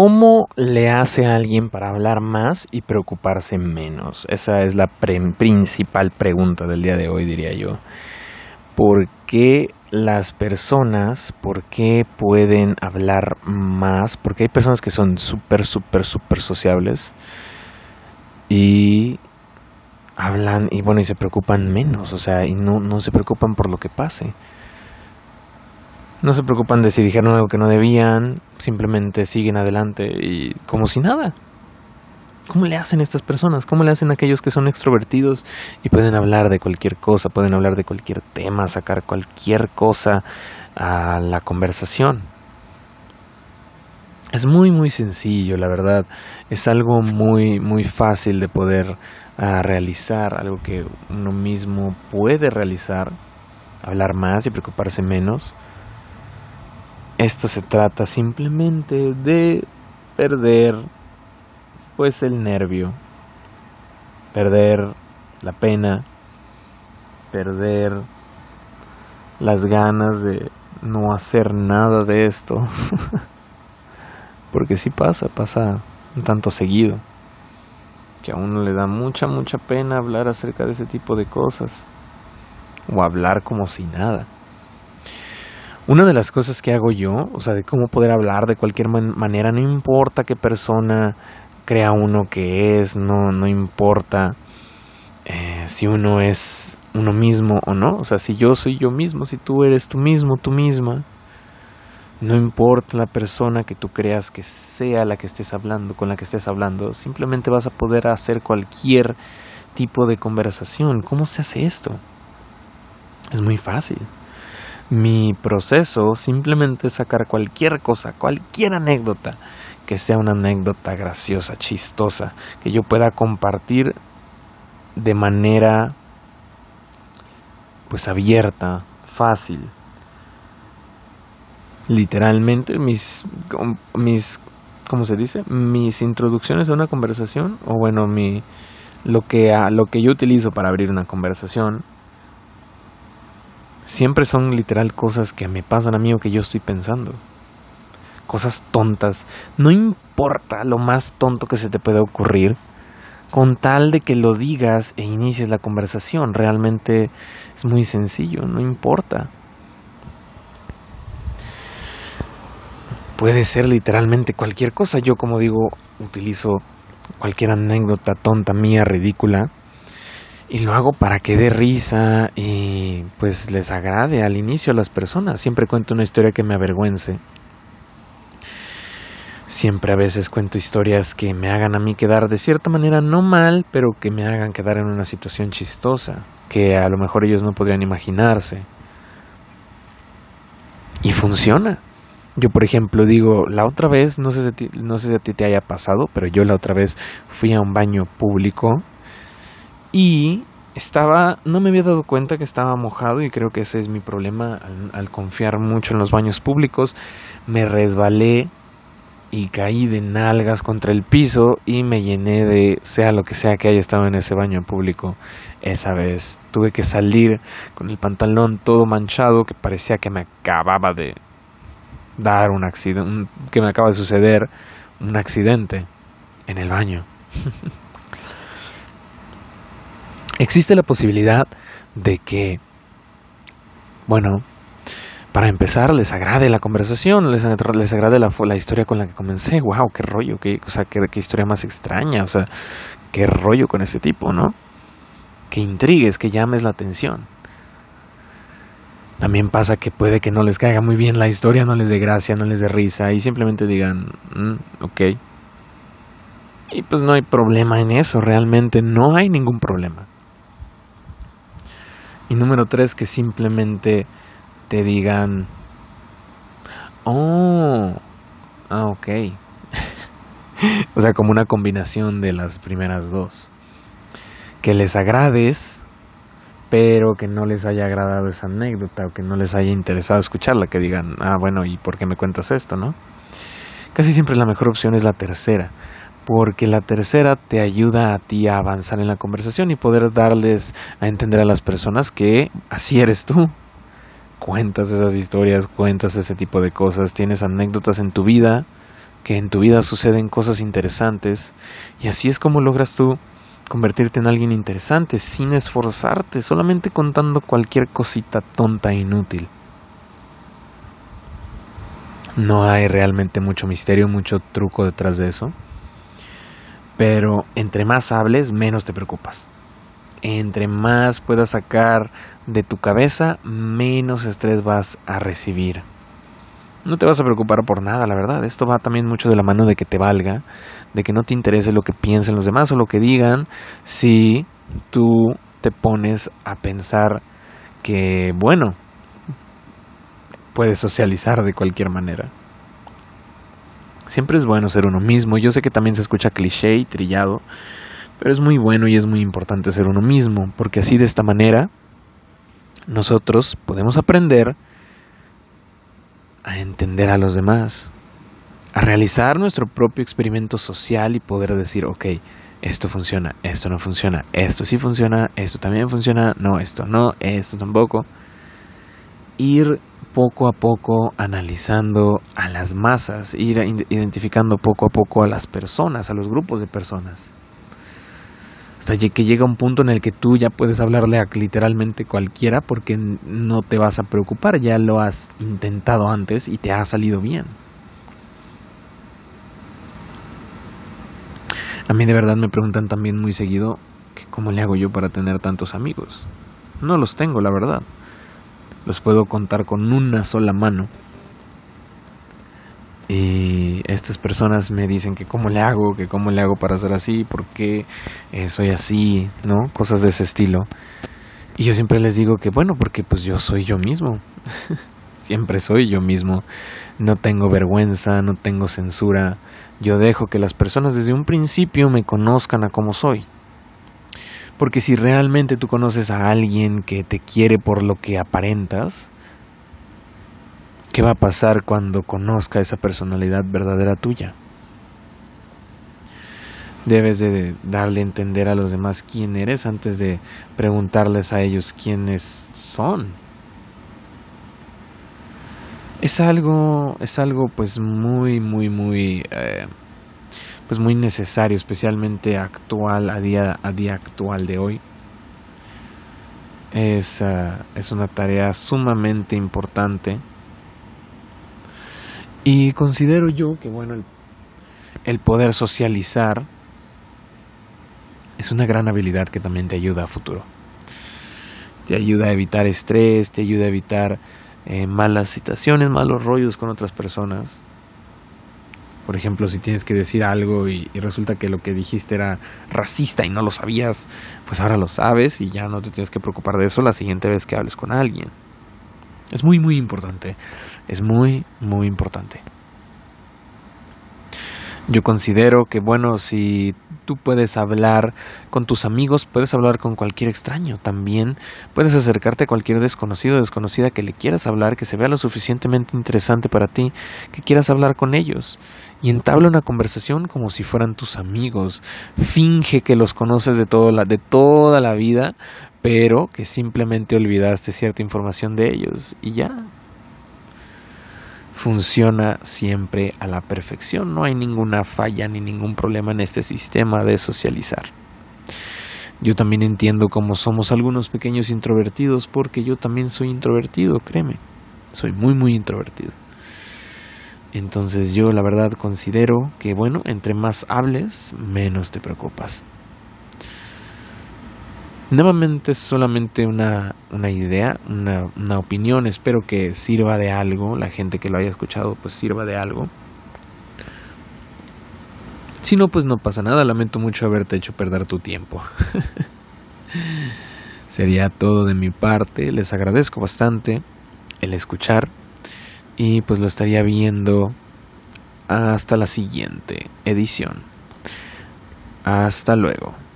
¿Cómo le hace a alguien para hablar más y preocuparse menos? Esa es la principal pregunta del día de hoy, diría yo. ¿Por qué las personas, por qué pueden hablar más? Porque hay personas que son súper, súper, súper sociables y hablan y bueno, y se preocupan menos, o sea, y no, no se preocupan por lo que pase. No se preocupan de si dijeron algo que no debían, simplemente siguen adelante y como si nada. ¿Cómo le hacen estas personas? ¿Cómo le hacen aquellos que son extrovertidos y pueden hablar de cualquier cosa, pueden hablar de cualquier tema, sacar cualquier cosa a la conversación? Es muy muy sencillo, la verdad. Es algo muy muy fácil de poder ah, realizar, algo que uno mismo puede realizar, hablar más y preocuparse menos esto se trata simplemente de perder pues el nervio, perder la pena, perder las ganas de no hacer nada de esto. Porque si pasa, pasa un tanto seguido. Que a uno le da mucha, mucha pena hablar acerca de ese tipo de cosas. O hablar como si nada. Una de las cosas que hago yo, o sea, de cómo poder hablar de cualquier manera, no importa qué persona crea uno que es, no, no importa eh, si uno es uno mismo o no, o sea, si yo soy yo mismo, si tú eres tú mismo, tú misma, no importa la persona que tú creas que sea la que estés hablando, con la que estés hablando, simplemente vas a poder hacer cualquier tipo de conversación. ¿Cómo se hace esto? Es muy fácil. Mi proceso simplemente es sacar cualquier cosa, cualquier anécdota, que sea una anécdota graciosa, chistosa, que yo pueda compartir de manera pues abierta, fácil. Literalmente mis mis ¿cómo se dice? Mis introducciones a una conversación o bueno, mi lo que lo que yo utilizo para abrir una conversación siempre son literal cosas que me pasan a mí o que yo estoy pensando. Cosas tontas. No importa lo más tonto que se te pueda ocurrir, con tal de que lo digas e inicies la conversación. Realmente es muy sencillo, no importa. Puede ser literalmente cualquier cosa. Yo, como digo, utilizo cualquier anécdota tonta mía, ridícula, y lo hago para que dé risa y pues les agrade al inicio a las personas. Siempre cuento una historia que me avergüence. Siempre a veces cuento historias que me hagan a mí quedar de cierta manera no mal, pero que me hagan quedar en una situación chistosa, que a lo mejor ellos no podrían imaginarse. Y funciona. Yo, por ejemplo, digo, la otra vez, no sé, si no sé si a ti te haya pasado, pero yo la otra vez fui a un baño público y estaba, no me había dado cuenta que estaba mojado y creo que ese es mi problema al, confiar mucho en los baños públicos. Me resbalé y caí de nalgas contra el piso y me llené de sea lo que sea que haya estado en ese baño público esa vez. Tuve que salir con el pantalón todo manchado que parecía que me acababa de dar un accidente, que me acaba de suceder un accidente en el baño. existe la posibilidad de que, bueno, para empezar, les agrade la conversación, les, les agrade la, historia con la que comencé. ¡Wow! ¡Qué rollo! Qué, o sea, qué, historia más extraña! O sea, qué rollo con ese tipo, ¿no? Que intrigues, que llames la atención. También pasa que puede que no les caiga muy bien la historia, no les dé gracia, no les dé risa y simplemente digan, mm, ok. Y pues no hay problema en eso, realmente no hay ningún problema. Y número tres, que simplemente te digan, oh, ah, ok. o sea, como una combinación de las primeras dos. Que les agrades, pero que no les haya agradado esa anécdota o que no les haya interesado escucharla, que digan, ah, bueno, ¿y por qué me cuentas esto, no? Casi siempre la mejor opción es la tercera, porque la tercera te ayuda a ti a avanzar en la conversación y poder darles a entender a las personas que así eres tú. Cuentas esas historias, cuentas ese tipo de cosas, tienes anécdotas en tu vida que en tu vida suceden cosas interesantes y así es como logras tú convertirte en alguien interesante sin esforzarte, solamente contando cualquier cosita tonta e inútil. No hay realmente mucho misterio, mucho truco detrás de eso. Pero entre más hables, menos te preocupas. Entre más puedas sacar de tu cabeza, menos estrés vas a recibir. No te vas a preocupar por nada, la verdad. Esto va también mucho de la mano de que te valga, de que no te interese lo que piensen los demás o lo que digan, si tú te pones a pensar que, bueno, puedes socializar de cualquier manera. Siempre es bueno ser uno mismo. Yo sé que también se escucha cliché y trillado, pero es muy bueno y es muy importante ser uno mismo, porque así de esta manera nosotros podemos aprender a entender a los demás, a realizar nuestro propio experimento social y poder decir, ok, esto funciona, esto no funciona, esto sí funciona, esto también funciona, no, esto no, esto tampoco. Ir poco a poco analizando a las masas, ir identificando poco a poco a las personas, a los grupos de personas. Hasta que llega un punto en el que tú ya puedes hablarle a literalmente cualquiera porque no te vas a preocupar, ya lo has intentado antes y te ha salido bien. A mí de verdad me preguntan también muy seguido que cómo le hago yo para tener tantos amigos. No los tengo, la verdad. Los puedo contar con una sola mano. Y estas personas me dicen que cómo le hago, que cómo le hago para ser así, por qué eh, soy así, ¿no? Cosas de ese estilo. Y yo siempre les digo que bueno, porque pues yo soy yo mismo. siempre soy yo mismo. No tengo vergüenza, no tengo censura. Yo dejo que las personas desde un principio me conozcan a como soy. Porque si realmente tú conoces a alguien que te quiere por lo que aparentas, ¿Qué va a pasar cuando conozca esa personalidad verdadera tuya? Debes de darle a entender a los demás quién eres antes de preguntarles a ellos quiénes son. Es algo, es algo pues muy, muy, muy, eh, pues muy necesario, especialmente actual, a día, a día actual de hoy. Es, eh, es una tarea sumamente importante y considero yo que, bueno, el, poder socializar es una gran habilidad que también te ayuda a futuro. Te ayuda a evitar estrés, te ayuda a evitar eh, malas situaciones, malos rollos con otras personas. Por ejemplo, si tienes que decir algo y, resulta que lo que dijiste era racista y no lo sabías, pues ahora lo sabes y ya no te tienes que preocupar de eso la siguiente vez que hables con alguien. Es muy, muy importante. Es muy, muy importante. Yo considero que, bueno, si tú puedes hablar con tus amigos, puedes hablar con cualquier extraño. También puedes acercarte a cualquier desconocido o desconocida que le quieras hablar, que se vea lo suficientemente interesante para ti, que quieras hablar con ellos. Y entabla una conversación como si fueran tus amigos. Finge que los conoces de, todo la, de toda la vida, pero que simplemente olvidaste cierta información de ellos y ya. Funciona siempre a la perfección, no hay ninguna falla ni ningún problema en este sistema de socializar. Yo también entiendo cómo somos algunos pequeños introvertidos porque yo también soy introvertido, créeme, soy muy muy introvertido. Entonces yo la verdad considero que bueno, entre más hables, menos te preocupas. Nuevamente es solamente una, una idea, una, una, opinión, espero que sirva de algo, la gente que lo haya escuchado pues sirva de algo. Si no, pues no pasa nada, lamento mucho haberte hecho perder tu tiempo. Sería todo de mi parte, les agradezco bastante el escuchar y pues lo estaría viendo hasta la siguiente edición. Hasta luego.